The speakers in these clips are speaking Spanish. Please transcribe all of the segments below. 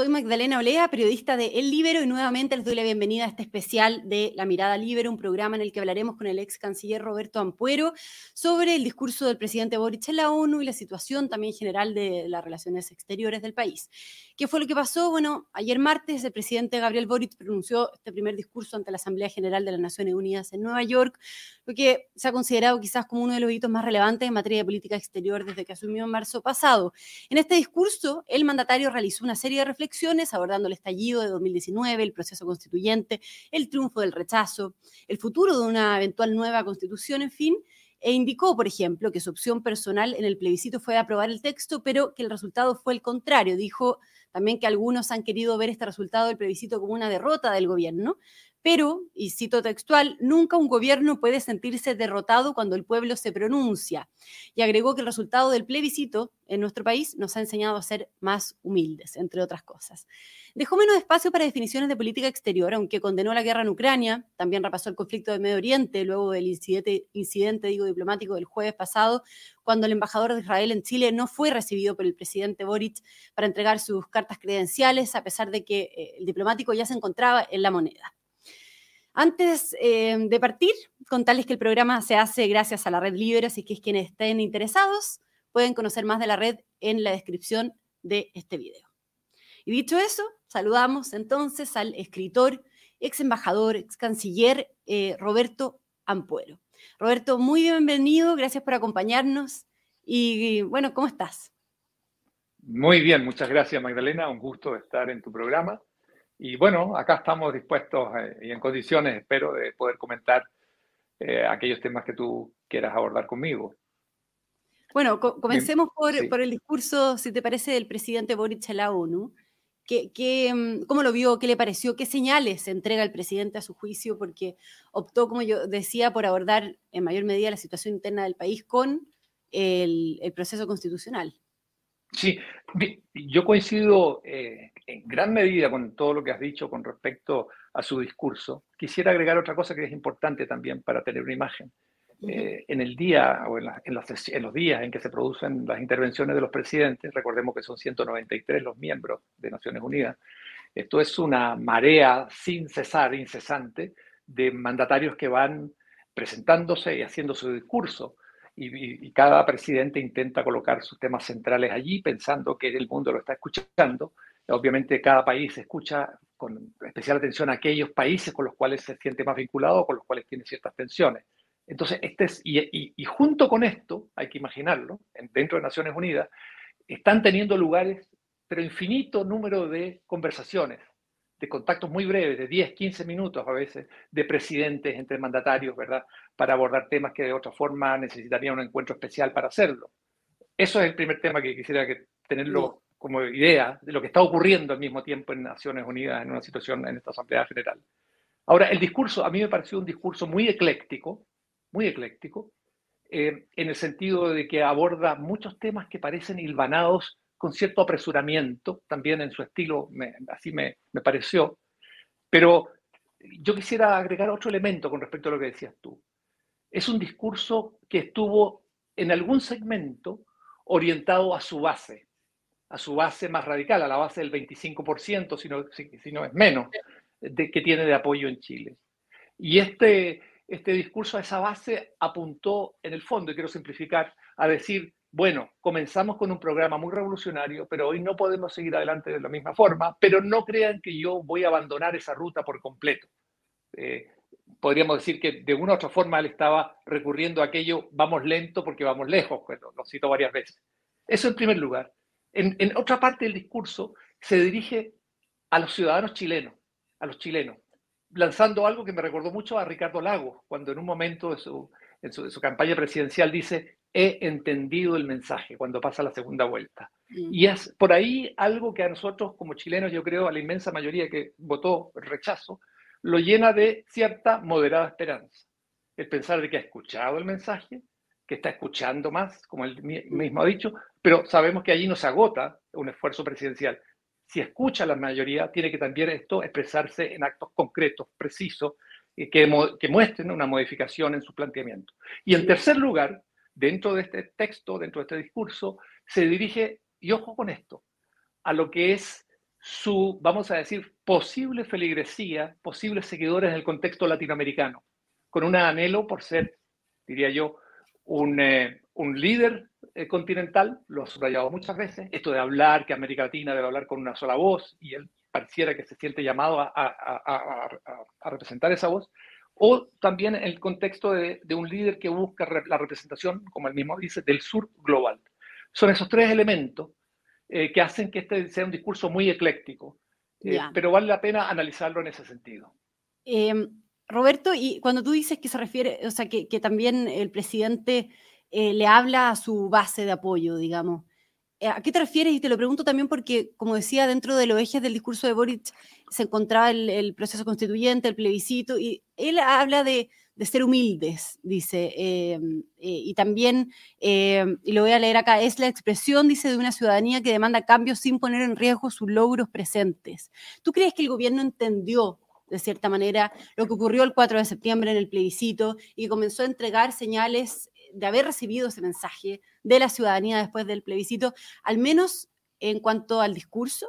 Soy Magdalena Olea, periodista de El Libero, y nuevamente les doy la bienvenida a este especial de La Mirada Libero, un programa en el que hablaremos con el ex canciller Roberto Ampuero sobre el discurso del presidente Boric en la ONU y la situación también general de las relaciones exteriores del país. ¿Qué fue lo que pasó? Bueno, ayer martes el presidente Gabriel Boric pronunció este primer discurso ante la Asamblea General de las Naciones Unidas en Nueva York, lo que se ha considerado quizás como uno de los hitos más relevantes en materia de política exterior desde que asumió en marzo pasado. En este discurso, el mandatario realizó una serie de reflexiones abordando el estallido de 2019, el proceso constituyente, el triunfo del rechazo, el futuro de una eventual nueva constitución, en fin, e indicó, por ejemplo, que su opción personal en el plebiscito fue aprobar el texto, pero que el resultado fue el contrario. Dijo también que algunos han querido ver este resultado del plebiscito como una derrota del gobierno, pero, y cito textual, nunca un gobierno puede sentirse derrotado cuando el pueblo se pronuncia. Y agregó que el resultado del plebiscito en nuestro país nos ha enseñado a ser más humildes, entre otras cosas. Dejó menos espacio para definiciones de política exterior, aunque condenó la guerra en Ucrania, también repasó el conflicto del Medio Oriente luego del incidente, incidente diplomático del jueves pasado, cuando el embajador de Israel en Chile no fue recibido por el presidente Boric para entregar sus cartas credenciales, a pesar de que eh, el diplomático ya se encontraba en la moneda. Antes eh, de partir, contarles que el programa se hace gracias a la red Libre, así que quienes estén interesados pueden conocer más de la red en la descripción de este video. Y dicho eso, saludamos entonces al escritor, ex embajador, ex canciller eh, Roberto Ampuero. Roberto, muy bienvenido, gracias por acompañarnos. Y bueno, ¿cómo estás? Muy bien, muchas gracias Magdalena, un gusto estar en tu programa. Y bueno, acá estamos dispuestos eh, y en condiciones, espero, de poder comentar eh, aquellos temas que tú quieras abordar conmigo. Bueno, comencemos por, por, el discurso, si te parece, del presidente Boric a la ONU. ¿Qué, qué, mm, cómo lo vio? ¿Qué le pareció? ¿Qué señales entrega el presidente a su juicio? Porque optó, como yo decía, por abordar en mayor medida la situación interna del país con el, el proceso constitucional. Sí, yo coincido eh, en gran medida con todo lo que has dicho con respecto a su discurso. Quisiera agregar otra cosa que es importante también para tener una imagen. Eh, en el día o en, en, los días en que se producen las intervenciones de los presidentes, recordemos que son 193 los miembros de Naciones Unidas, esto es una marea sin cesar, incesante, de mandatarios que van presentándose y haciendo su discurso y, cada presidente intenta colocar sus temas centrales allí pensando que el mundo lo está escuchando. Obviamente cada país escucha con especial atención a aquellos países con los cuales se siente más vinculado con los cuales tiene ciertas tensiones. Entonces, este es, y, y, junto con esto, hay que imaginarlo, dentro de Naciones Unidas, están teniendo lugares, pero infinito número de conversaciones, de contactos muy breves, de 10, 15 minutos a veces, de presidentes entre mandatarios, ¿verdad? Para abordar temas que de otra forma necesitarían un encuentro especial para hacerlo. Eso es el primer tema que quisiera que tenerlo como idea de lo que está ocurriendo al mismo tiempo en Naciones Unidas, en una situación, en esta Asamblea General. Ahora, el discurso, a mí me pareció un discurso muy ecléctico, muy ecléctico, eh, en el sentido de que aborda muchos temas que parecen hilvanados con cierto apresuramiento, también en su estilo, así me, pareció. Pero yo quisiera agregar otro elemento con respecto a lo que decías tú. Es un discurso que estuvo en algún segmento orientado a su base, a su base más radical, a la base del 25%, si no, es menos, de, que tiene de apoyo en Chile. Y este, este discurso a esa base apuntó en el fondo, y quiero simplificar, a decir, bueno, comenzamos con un programa muy revolucionario, pero hoy no podemos seguir adelante de la misma forma, pero no crean que yo voy a abandonar esa ruta por completo. Eh, podríamos decir que de una u otra forma él estaba recurriendo a aquello, vamos lento porque vamos lejos, bueno, lo cito varias veces. Eso en primer lugar. En, en otra parte del discurso se dirige a los ciudadanos chilenos, a los chilenos, lanzando algo que me recordó mucho a Ricardo Lagos, cuando en un momento de su, en su, campaña presidencial dice, he entendido el mensaje cuando pasa la segunda vuelta. Mm. Y es por ahí algo que a nosotros como chilenos, yo creo, a la inmensa mayoría que votó rechazo, lo llena de cierta moderada esperanza. El pensar de que ha escuchado el mensaje, que está escuchando más, como él mismo ha dicho, pero sabemos que allí no se agota un esfuerzo presidencial. Si escucha la mayoría, tiene que también esto expresarse en actos concretos, precisos, que, muestren una modificación en su planteamiento. Y en tercer lugar, dentro de este texto, dentro de este discurso, se dirige, y ojo con esto, a lo que es su, vamos a decir, posible feligresía, posibles seguidores en el contexto latinoamericano, con un anhelo por ser, diría yo, un, eh, un líder eh, continental, lo ha subrayado muchas veces, esto de hablar que América Latina debe hablar con una sola voz, y él pareciera que se siente llamado a, a, a, representar esa voz, o también en el contexto de, de un líder que busca la representación, como él mismo dice, del sur global. Son esos tres elementos eh, que hacen que este sea un discurso muy ecléctico, eh, pero vale la pena analizarlo en ese sentido. Em, Roberto, y cuando tú dices que se refiere, o sea, que, que también el presidente eh, le habla a su base de apoyo, digamos, ¿a qué te refieres? Y te lo pregunto también porque, como decía, dentro de los ejes del discurso de Boric se encontraba el, proceso constituyente, el plebiscito, y él habla de, ser humildes, dice. Eh, y también, y lo voy a leer acá, es la expresión, dice, de una ciudadanía que demanda cambios sin poner en riesgo sus logros presentes. ¿Tú crees que el gobierno entendió de cierta manera, lo que ocurrió el 4 de septiembre en el plebiscito y comenzó a entregar señales de haber recibido ese mensaje de la ciudadanía después del plebiscito, al menos en cuanto al discurso?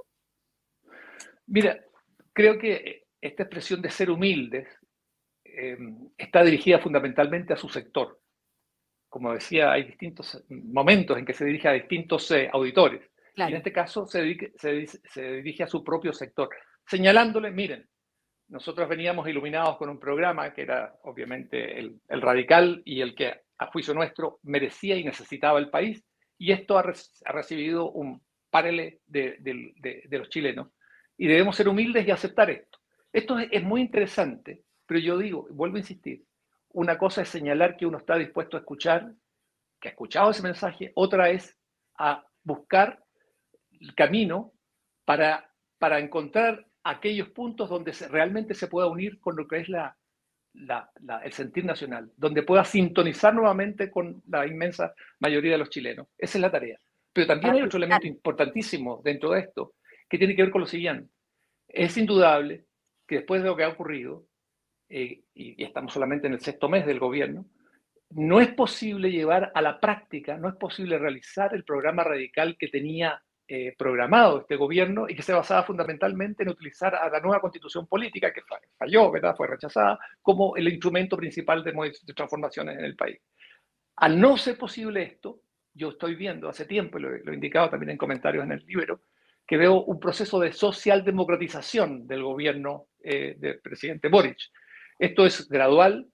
Mira, creo que esta expresión de ser humildes eh, está dirigida fundamentalmente a su sector. Como decía, hay distintos momentos en que se dirige a distintos eh, auditores. Y en este caso se dirige, se, dirige, a su propio sector, señalándole, miren, nosotros veníamos iluminados con un programa que era obviamente el, radical y el que a juicio nuestro merecía y necesitaba el país, y esto ha, recibido un parele de, los chilenos. Y debemos ser humildes y aceptar esto. Esto es muy interesante pero yo digo, vuelvo a insistir, una cosa es señalar que uno está dispuesto a escuchar, que ha escuchado ese mensaje, otra es a buscar el camino para, para encontrar aquellos puntos donde realmente se pueda unir con lo que es la, el sentir nacional, donde pueda sintonizar nuevamente con la inmensa mayoría de los chilenos. Esa es la tarea. Pero también hay otro elemento importantísimo dentro de esto, que tiene que ver con lo siguiente. Es indudable que después de lo que ha ocurrido, eh, y, estamos solamente en el sexto mes del gobierno, no es posible llevar a la práctica, no es posible realizar el programa radical que tenía eh, programado este gobierno y que se basaba fundamentalmente en utilizar a la nueva constitución política que falló, ¿verdad? fue rechazada, como el instrumento principal de, de transformaciones en el país. Al no ser posible esto, yo estoy viendo hace tiempo, y lo, he indicado también en comentarios en el libro, que veo un proceso de socialdemocratización del gobierno eh, del presidente Boric. Esto es gradual,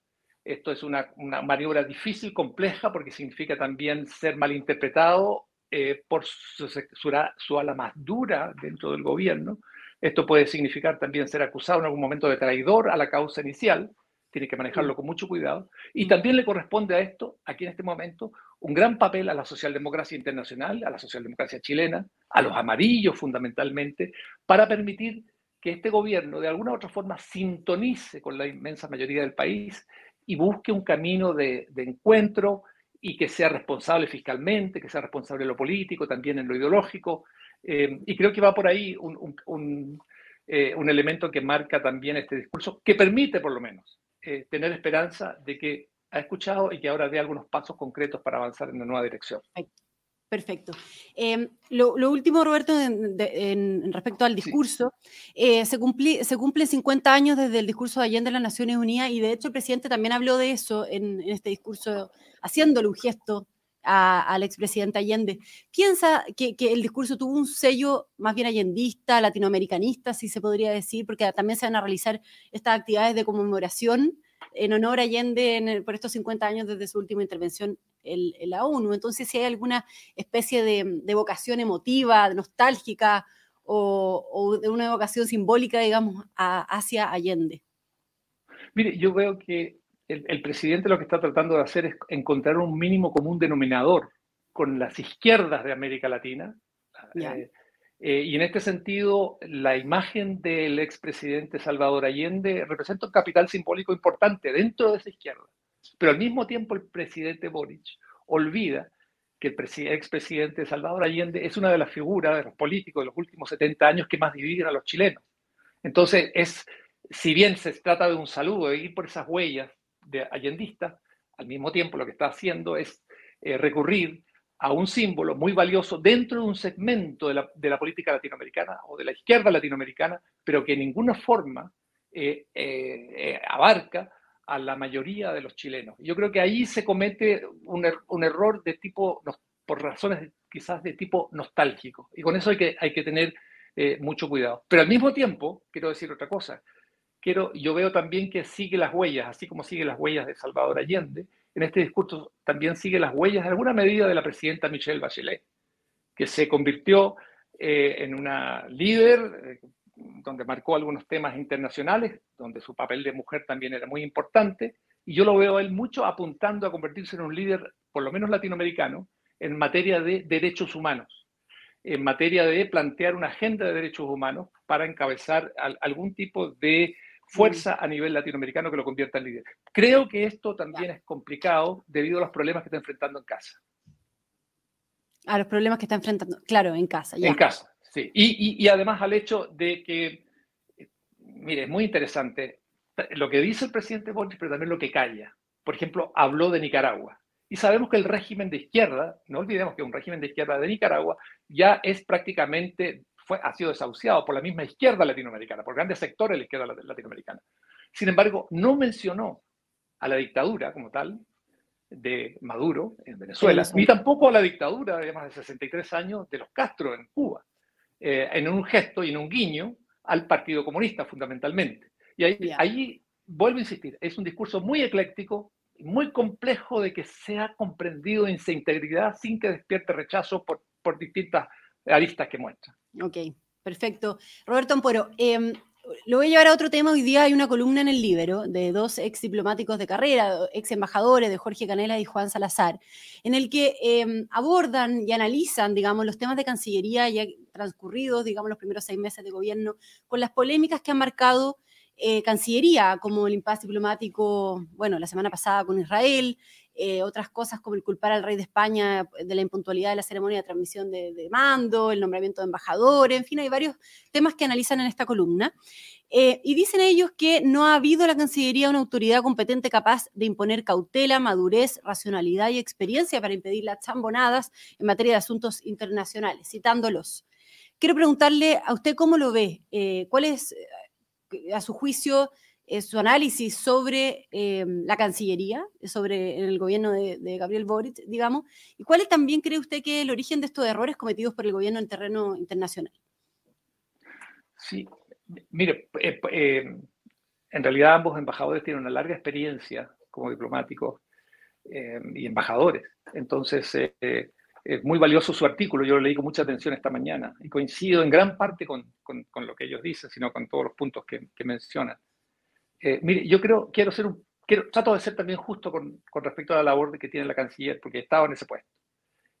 esto es una, maniobra difícil, compleja, porque significa también ser malinterpretado eh, por su, su, ala más dura dentro del gobierno. Esto puede significar también ser acusado en algún momento de traidor a la causa inicial, tiene que manejarlo con mucho cuidado. Y también le corresponde a esto, aquí en este momento, un gran papel a la socialdemocracia internacional, a la socialdemocracia chilena, a los amarillos fundamentalmente, para permitir que este gobierno de alguna u otra forma sintonice con la inmensa mayoría del país y busque un camino de, encuentro y que sea responsable fiscalmente, que sea responsable en lo político, también en lo ideológico. Eh, y creo que va por ahí un, eh, un, elemento que marca también este discurso, que permite por lo menos eh, tener esperanza de que ha escuchado y que ahora dé algunos pasos concretos para avanzar en una nueva dirección. Perfecto. Em, lo, último, Roberto, en, respecto al discurso, eh, se, se cumplen 50 años desde el discurso de Allende en las Naciones Unidas y de hecho el presidente también habló de eso en, este discurso, haciéndole un gesto al expresidente Allende. ¿Piensa que, que, el discurso tuvo un sello más bien allendista, latinoamericanista, si se podría decir, porque también se van a realizar estas actividades de conmemoración en honor a Allende por estos 50 años desde su última intervención en, la ONU. Entonces, si hay alguna especie de, vocación emotiva, nostálgica o, de una vocación simbólica, digamos, hacia Allende. Mire, yo veo que el, presidente lo que está tratando de hacer es encontrar un mínimo común denominador con las izquierdas de América Latina. Eh, y en este sentido, la imagen del expresidente Salvador Allende representa un capital simbólico importante dentro de esa izquierda. Pero al mismo tiempo, el presidente Boric olvida que el expresidente Salvador Allende es una de las figuras de los políticos de los últimos 70 años que más dividen a los chilenos. Entonces, es, si bien se trata de un saludo, de ir por esas huellas de allendistas, al mismo tiempo lo que está haciendo es eh, recurrir a un símbolo muy valioso dentro de un segmento de la, política latinoamericana o de la izquierda latinoamericana, pero que en ninguna forma eh, eh, abarca a la mayoría de los chilenos. Yo creo que ahí se comete un, er, error de tipo, por razones quizás de tipo nostálgico, y con eso hay que, hay que tener eh, mucho cuidado. Pero al mismo tiempo, quiero decir otra cosa, quiero, yo veo también que sigue las huellas, así como sigue las huellas de Salvador Allende, en este discurso también sigue las huellas de alguna medida de la presidenta Michelle Bachelet, que se convirtió eh, en una líder, eh, donde marcó algunos temas internacionales, donde su papel de mujer también era muy importante, y yo lo veo a él mucho apuntando a convertirse en un líder, por lo menos latinoamericano, en materia de derechos humanos, en materia de plantear una agenda de derechos humanos para encabezar algún tipo de fuerza a nivel latinoamericano que lo convierta en líder. Creo que esto también es complicado debido a los problemas que está enfrentando en casa. A los problemas que está enfrentando, claro, en casa. En casa, sí. Y, y, además al hecho de que, mire, es muy interesante lo que dice el presidente Boric, pero también lo que calla. Por ejemplo, habló de Nicaragua. Y sabemos que el régimen de izquierda, no olvidemos que un régimen de izquierda de Nicaragua ya es prácticamente fue, ha sido desahuciado por la misma izquierda latinoamericana, por grandes sectores de la izquierda latinoamericana. Sin embargo, no mencionó a la dictadura como tal de Maduro en Venezuela, ni tampoco a la dictadura de más de 63 años de los Castro en Cuba, eh, en un gesto y en un guiño al Partido Comunista fundamentalmente. Y ahí, ahí, vuelvo a insistir, es un discurso muy ecléctico, muy complejo de que sea comprendido en su integridad sin que despierte rechazo por, por distintas aristas que muestra. Ok, perfecto. Roberto Ampuero, em, lo voy a llevar a otro tema. Hoy día hay una columna en el Libero de dos ex diplomáticos de carrera, ex embajadores, de Jorge Canela y Juan Salazar, en el que em, abordan y analizan, digamos, los temas de Cancillería ya transcurridos, digamos, los primeros seis meses de gobierno, con las polémicas que han marcado eh, Cancillería, como el impasse diplomático, bueno, la semana pasada con Israel, eh, otras cosas como el culpar al rey de España de la impuntualidad de la ceremonia de transmisión de, mando, el nombramiento de embajadores, en fin, hay varios temas que analizan en esta columna. Eh, y dicen ellos que no ha habido la Cancillería una autoridad competente capaz de imponer cautela, madurez, racionalidad y experiencia para impedir las chambonadas en materia de asuntos internacionales, citándolos. Quiero preguntarle a usted cómo lo ve, eh, cuál es, a su juicio, eh, su análisis sobre eh, la Cancillería, sobre el gobierno de, Gabriel Boric, digamos, y cuál también cree usted que es el origen de estos errores cometidos por el gobierno en terreno internacional. Sí, mire, eh, en realidad ambos embajadores tienen una larga experiencia como diplomáticos y embajadores, entonces es muy valioso su artículo, yo lo leí con mucha atención esta mañana y coincido en gran parte con, con, lo que ellos dicen, sino con todos los puntos que, que mencionan. Eh, mire, yo creo, quiero ser un, quiero, trato de ser también justo con, con respecto a la labor que tiene la canciller, porque estaba en ese puesto.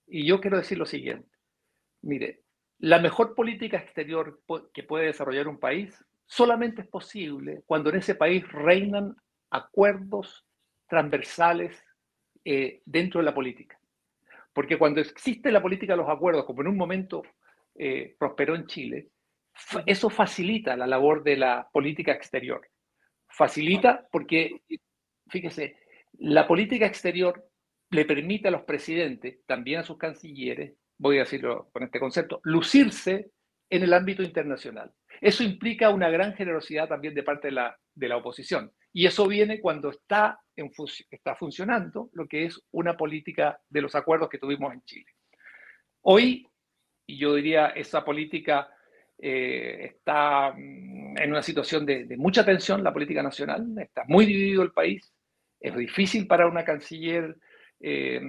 Y yo quiero decir lo siguiente. Mire, la mejor política exterior que puede desarrollar un país solamente es posible cuando en ese país reinan acuerdos transversales eh, dentro de la política. Porque cuando existe la política de los acuerdos, como en un momento eh, prosperó en Chile, eso facilita la labor de la política exterior. Facilita porque, fíjese, la política exterior le permite a los presidentes, también a sus cancilleres, voy a decirlo con este concepto, lucirse en el ámbito internacional. Eso implica una gran generosidad también de parte de la, de la oposición. Y eso viene cuando está, en está funcionando lo que es una política de los acuerdos que tuvimos en Chile. Hoy, y yo diría, esa política eh, está mm, en una situación de, mucha tensión la política nacional, está muy dividido el país, es difícil para una canciller eh,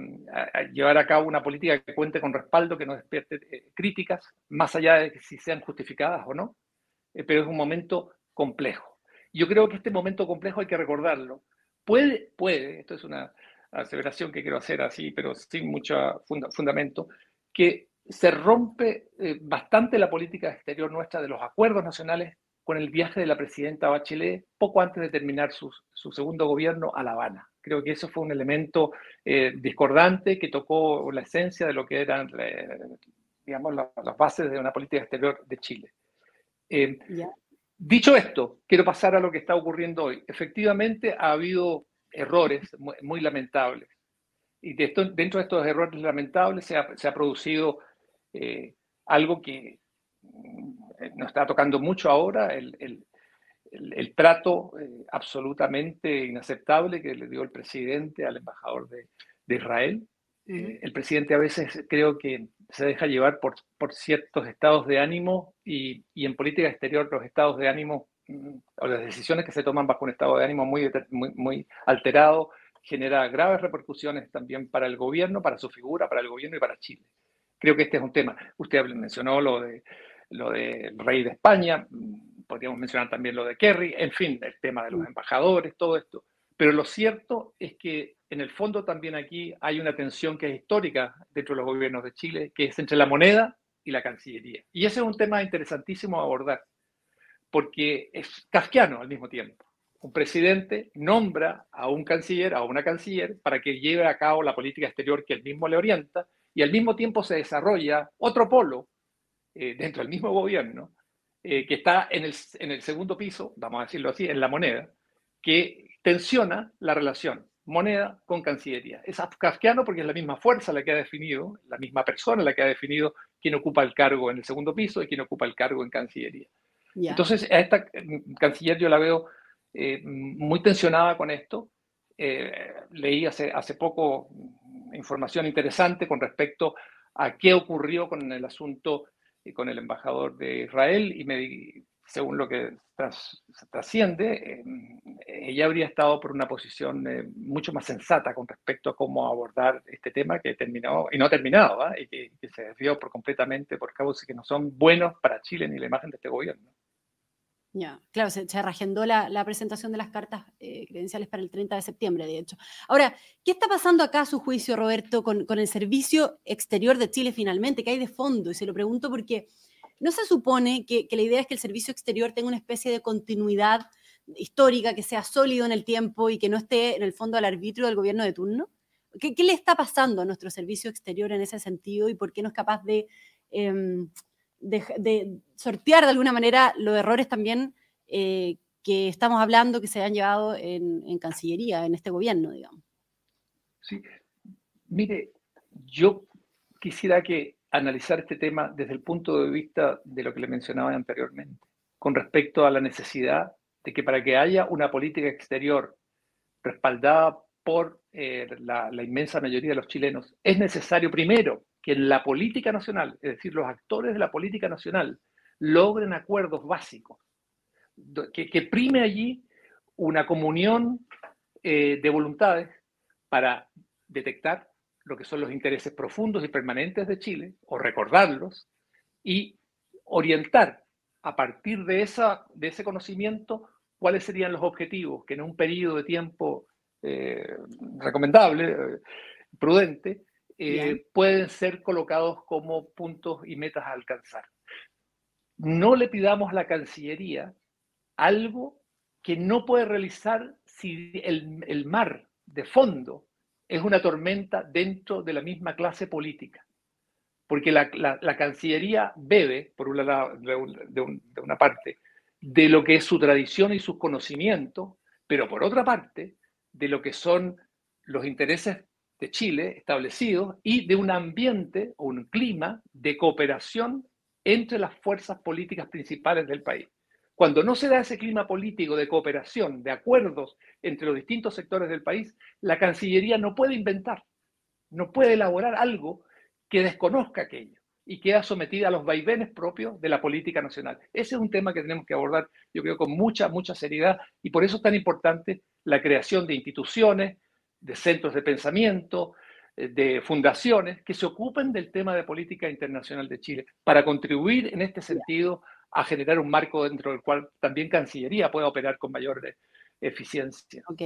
llevar a cabo una política que cuente con respaldo, que no despierte eh, críticas, más allá de si sean justificadas o no, pero es un momento complejo. Yo creo que este momento complejo hay que recordarlo. Puede, puede, esto es una aseveración que quiero hacer así, pero sin mucho fundamento, que se rompe eh, bastante la política exterior nuestra de los acuerdos nacionales con el viaje de la presidenta Bachelet poco antes de terminar su, segundo gobierno a La Habana. Creo que eso fue un elemento eh, discordante que tocó la esencia de lo que eran, eh, digamos, las bases de una política exterior de Chile. Dicho esto, quiero pasar a lo que está ocurriendo hoy. Efectivamente, ha habido errores muy lamentables Y dentro de estos errores lamentables se ha, producido eh, algo que mm, nos está tocando mucho ahora, el, trato eh, absolutamente inaceptable que le dio el presidente al embajador de, Israel. Eh, el presidente a veces creo que se deja llevar por, por ciertos estados de ánimo y, y, en política exterior los estados de ánimo mm, o las decisiones que se toman bajo un estado de ánimo muy, muy, muy alterado genera graves repercusiones también para el gobierno, para su figura, para el gobierno y para Chile. Creo que este es un tema. Usted mencionó lo de lo del rey de España, podríamos mencionar también lo de Kerry, en fin, el tema de los mm. embajadores, todo esto. Pero lo cierto es que en el fondo también aquí hay una tensión que es histórica dentro de los gobiernos de Chile, que es entre la moneda y la Cancillería. Y ese es un tema interesantísimo a abordar, porque es kafkiano al mismo tiempo un presidente nombra a un canciller, a una canciller, para que lleve a cabo la política exterior que él mismo le orienta, y al mismo tiempo se desarrolla otro polo eh, dentro del mismo gobierno, eh, que está en el, en el segundo piso, vamos a decirlo así, en la moneda, que tensiona la relación moneda con Cancillería. Es kafkiano porque es la misma fuerza la que ha definido, la misma persona la que ha definido quién ocupa el cargo en el segundo piso y quién ocupa el cargo en Cancillería. Entonces, a esta mm, canciller yo la veo eh, muy tensionada con esto. Eh, leí hace, hace poco información interesante con respecto a qué ocurrió con el asunto y con el embajador de Israel y me, según lo que trasciende, eh, ella habría estado por una posición mucho más sensata con respecto a cómo abordar este tema que terminó, y no terminado, ¿ah? y que, que, se desvió por completamente por causas que no son buenos para Chile ni la imagen de este gobierno. Ya, claro, se, se la, presentación de las cartas eh, credenciales para el 30 de septiembre, de hecho. Ahora, ¿qué está pasando acá a su juicio, Roberto, con, el servicio exterior de Chile finalmente? ¿Qué hay de fondo? Y se lo pregunto porque no se supone que, la idea es que el servicio exterior tenga una especie de continuidad histórica, que sea sólido en el tiempo y que no esté en el fondo al arbitrio del gobierno de turno. ¿Qué, le está pasando a nuestro servicio exterior en ese sentido y por qué no es capaz de... Em, de, sortear de alguna manera los errores también eh, que estamos hablando que se han llevado en, Cancillería, en este gobierno, digamos. Sí, mire, yo quisiera que analizar este tema desde el punto de vista de lo que le mencionaba anteriormente, con respecto a la necesidad de que para que haya una política exterior respaldada por eh, la, la, inmensa mayoría de los chilenos, es necesario primero que en la política nacional, es decir, los actores de la política nacional, logren acuerdos básicos, que, prime allí una comunión eh, de voluntades para detectar lo que son los intereses profundos y permanentes de Chile, o recordarlos, y orientar a partir de, esa, de ese conocimiento cuáles serían los objetivos que en un periodo de tiempo eh, recomendable, eh, prudente, eh, pueden ser colocados como puntos y metas a alcanzar. No le pidamos a la Cancillería algo que no puede realizar si el, mar de fondo es una tormenta dentro de la misma clase política. Porque la, Cancillería bebe, por de, de una parte, de lo que es su tradición y sus conocimientos, pero por otra parte, de lo que son los intereses de Chile establecido y de un ambiente o un clima de cooperación entre las fuerzas políticas principales del país. Cuando no se da ese clima político de cooperación, de acuerdos entre los distintos sectores del país, la Cancillería no puede inventar, no puede elaborar algo que desconozca aquello y queda sometida a los vaivenes propios de la política nacional. Ese es un tema que tenemos que abordar, yo creo, con mucha, mucha seriedad y por eso es tan importante la creación de instituciones, de centros de pensamiento, eh, de fundaciones que se ocupen del tema de política internacional de Chile para contribuir en este sentido a generar un marco dentro del cual también Cancillería pueda operar con mayor eh, eficiencia. Ok.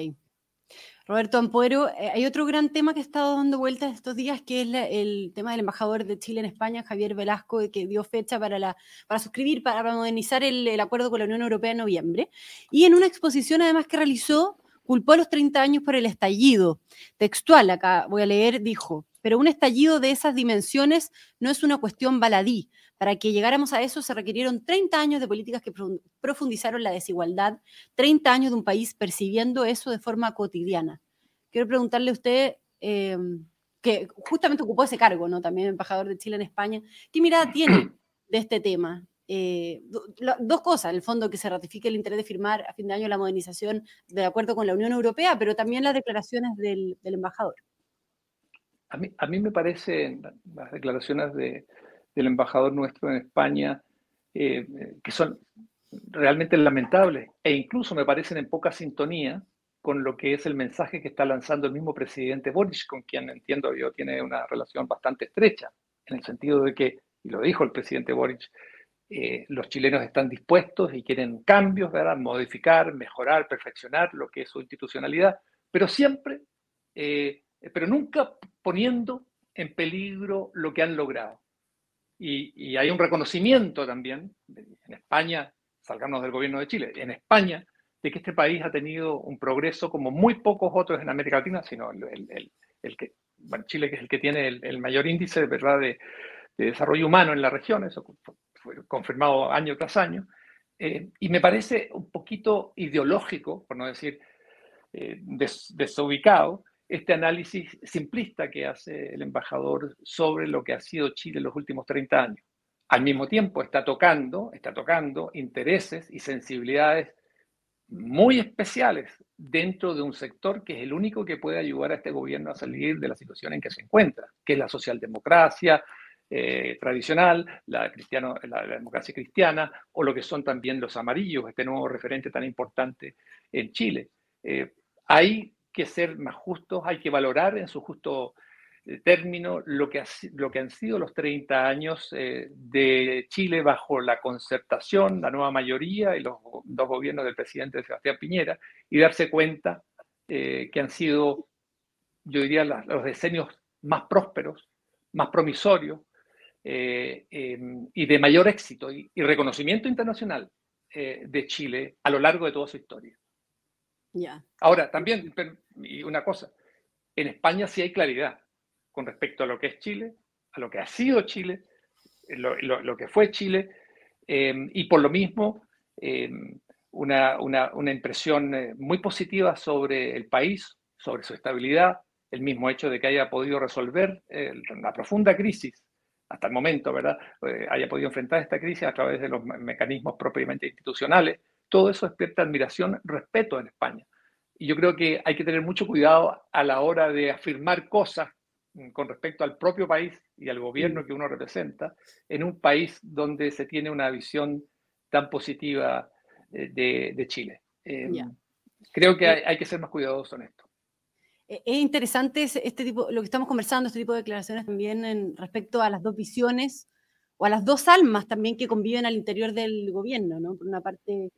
Roberto Ampuero, eh, hay otro gran tema que ha estado dando vueltas estos días, que es el tema del embajador de Chile en España, Javier Velasco, que dio fecha para, la, para suscribir, para modernizar el, el acuerdo con la Unión Europea en noviembre. Y en una exposición además que realizó, culpó a los 30 años por el estallido. Textual, acá voy a leer, dijo, pero un estallido de esas dimensiones no es una cuestión baladí. Para que llegáramos a eso se requirieron 30 años de políticas que profundizaron la desigualdad, 30 años de un país percibiendo eso de forma cotidiana. Quiero preguntarle a usted, que justamente ocupó ese cargo, ¿no? También embajador de Chile en España. ¿Qué mirada tiene de este tema? Eh, dos cosas, en el fondo, que se ratifique el interés de firmar a fin de año la modernización de acuerdo con la Unión Europea, pero también las declaraciones del, embajador. A mí, a mí, me parecen las declaraciones de, del embajador nuestro en España eh, que son realmente lamentables e incluso me parecen en poca sintonía con lo que es el mensaje que está lanzando el mismo presidente Boris, con quien entiendo yo tiene una relación bastante estrecha, en el sentido de que, y lo dijo el presidente Boris, eh, los chilenos están dispuestos y quieren cambios, ¿verdad? modificar, mejorar, perfeccionar lo que es su institucionalidad, pero siempre, eh, pero nunca poniendo en peligro lo que han logrado. Y, hay un reconocimiento también, en España, salgamos del gobierno de Chile, en España, de que este país ha tenido un progreso como muy pocos otros en América Latina, sino el, que, Chile que es el que tiene el, mayor índice ¿verdad? De, de desarrollo humano en la región, eso confirmado año tras año, eh, y me parece un poquito ideológico, por no decir eh, desubicado, este análisis simplista que hace el embajador sobre lo que ha sido Chile en los últimos 30 años. Al mismo tiempo está tocando, está tocando intereses y sensibilidades muy especiales dentro de un sector que es el único que puede ayudar a este gobierno a salir de la situación en que se encuentra, que es la socialdemocracia, eh, tradicional, la, democracia cristiana, o lo que son también los amarillos, este nuevo referente tan importante en Chile. Eh, hay que ser más justos, hay que valorar en su justo eh, término lo que, lo que han sido los 30 años de Chile bajo la concertación, la nueva mayoría y los dos gobiernos del presidente Sebastián Piñera, y darse cuenta que han sido, yo diría, los decenios más prósperos, más promisorios, eh, em, y de mayor éxito y, reconocimiento internacional eh, de Chile a lo largo de toda su historia. Ahora, también, y una cosa, en España sí hay claridad con respecto a lo que es Chile, a lo que ha sido Chile, lo, lo, que fue Chile, em, y por lo mismo em, una, una, una, impresión eh, muy positiva sobre el país, sobre su estabilidad, el mismo hecho de que haya podido resolver la profunda crisis hasta el momento, ¿verdad?, eh, haya podido enfrentar esta crisis a través de los mecanismos propiamente institucionales, todo eso despierta admiración, respeto en España. Y yo creo que hay que tener mucho cuidado a la hora de afirmar cosas mm, con respecto al propio país y al gobierno mm. que uno representa, en un país donde se tiene una visión tan positiva eh, de, Chile. Em, creo que hay, hay, que ser más cuidadosos en esto. Eh, es interesante este tipo, lo que estamos conversando, este tipo de declaraciones también en respecto a las dos visiones o a las dos almas también que conviven al interior del gobierno, ¿no? Por una parte,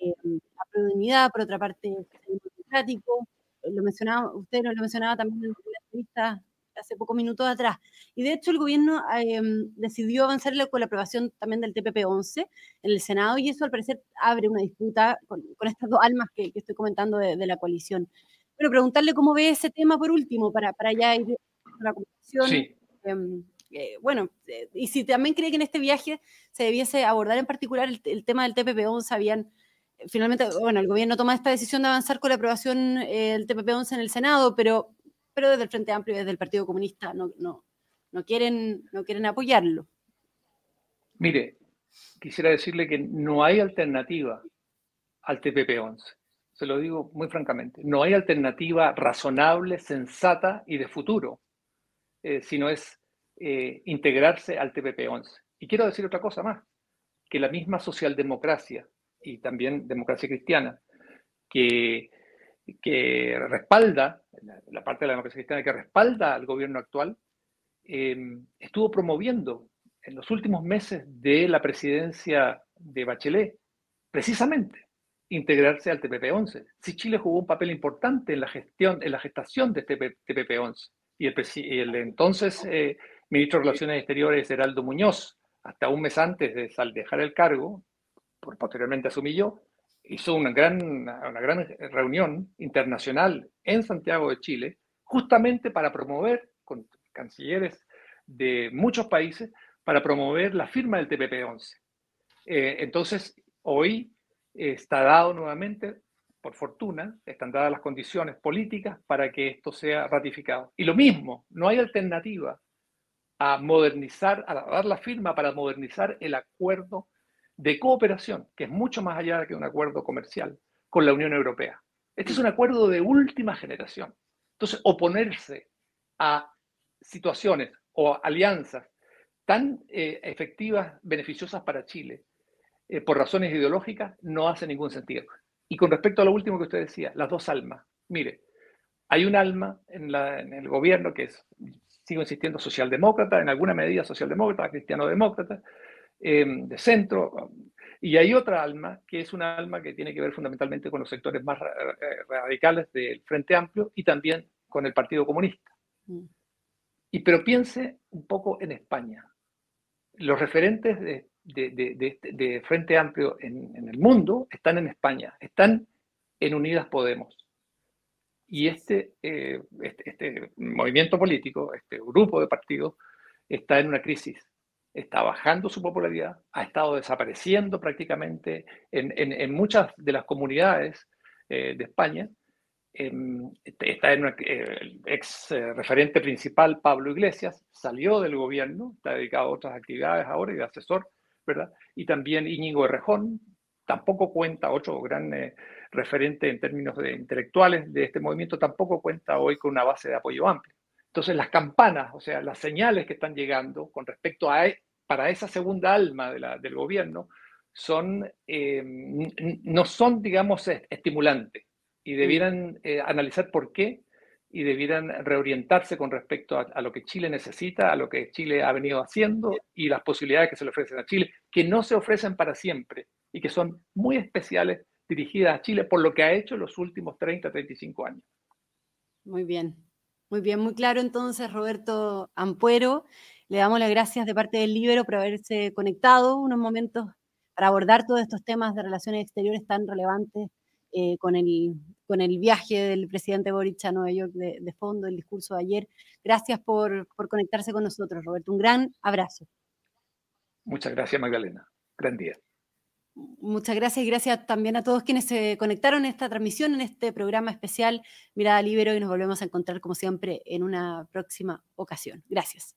eh, la prioridad, por otra parte, el democrático. Eh, lo mencionaba, usted lo mencionaba también en la entrevista hace pocos minutos atrás. Y de hecho el gobierno decidió avanzar con la aprobación también del TPP-11 en el Senado y eso al parecer abre una disputa con, estas dos almas que, estoy comentando de, de la coalición. Bueno, preguntarle cómo ve ese tema por último, para, para ya ir a la conversación. Em, eh, bueno, eh, y si también cree que en este viaje se debiese abordar en particular el, tema del TPP-11, sabían, eh, finalmente, bueno, el gobierno toma esta decisión de avanzar con la aprobación del TPP-11 en el Senado, pero, pero desde el Frente Amplio y desde el Partido Comunista no, no, no, quieren, no quieren apoyarlo. Mire, quisiera decirle que no hay alternativa al TPP-11 se lo digo muy francamente, no hay alternativa razonable, sensata y de futuro, eh, sino es eh, integrarse al TPP-11. Y quiero decir otra cosa más, que la misma socialdemocracia y también democracia cristiana, que, respalda, la parte de la democracia cristiana que respalda al gobierno actual, em, estuvo promoviendo en los últimos meses de la presidencia de Bachelet, precisamente integrarse al TPP-11. Si Chile jugó un papel importante en la gestión, en la gestación de este TPP-11 y el, entonces eh, ministro de Relaciones Exteriores, Heraldo Muñoz, hasta un mes antes de dejar el cargo, posteriormente asumí yo, hizo una gran, una gran reunión internacional en Santiago de Chile, justamente para promover, con cancilleres de muchos países, para promover la firma del TPP-11. Eh, entonces, hoy está dado nuevamente por fortuna, están dadas las condiciones políticas para que esto sea ratificado. Y lo mismo, no hay alternativa a modernizar, a dar la firma para modernizar el acuerdo de cooperación, que es mucho más allá que un acuerdo comercial con la Unión Europea. Este es un acuerdo de última generación. Entonces, oponerse a situaciones o alianzas tan eh, efectivas, beneficiosas para Chile, eh, por razones ideológicas, no hace ningún sentido. Y con respecto a lo último que usted decía, las dos almas. Mire, hay un alma en, el gobierno que es, sigo insistiendo, socialdemócrata, en alguna medida socialdemócrata, cristiano-demócrata, eh, de centro, y hay otra alma que es una alma que tiene que ver fundamentalmente con los sectores más radicales del Frente Amplio y también con el Partido Comunista. Mm. Y pero piense un poco en España. Los referentes de, de, Frente Amplio en, el mundo están en España, están en Unidas Podemos. Y este, eh, este, este, movimiento político, este grupo de partidos, está en una crisis. Está bajando su popularidad, ha estado desapareciendo prácticamente en, muchas de las comunidades eh, de España Em, está en ex eh, referente principal, Pablo Iglesias, salió del gobierno, está dedicado a otras actividades ahora y asesor, ¿verdad? Y también Íñigo Errejón, tampoco cuenta, otro gran eh, referente en términos de intelectuales de este movimiento, tampoco cuenta hoy con una base de apoyo amplio. Entonces las campanas, o sea, las señales que están llegando con respecto a, e, para esa segunda alma de la, del gobierno, son, em, no son, digamos, estimulantes y debieran eh, analizar por qué y debieran reorientarse con respecto a, lo que Chile necesita, a lo que Chile ha venido haciendo y las posibilidades que se le ofrecen a Chile, que no se ofrecen para siempre y que son muy especiales dirigidas a Chile por lo que ha hecho en los últimos 30, 35 años. Muy bien, muy bien, muy claro entonces, Roberto Ampuero. Le damos las gracias de parte del Libero por haberse conectado unos momentos para abordar todos estos temas de relaciones exteriores tan relevantes eh, con, el, con el viaje del presidente Boric a Nueva York de, fondo, el discurso de ayer. Gracias por, por, conectarse con nosotros, Roberto. Un gran abrazo. Muchas gracias, Magdalena. Gran día. Muchas gracias y gracias también a todos quienes se conectaron en esta transmisión, en este programa especial Mirada Libero y nos volvemos a encontrar como siempre en una próxima ocasión. Gracias.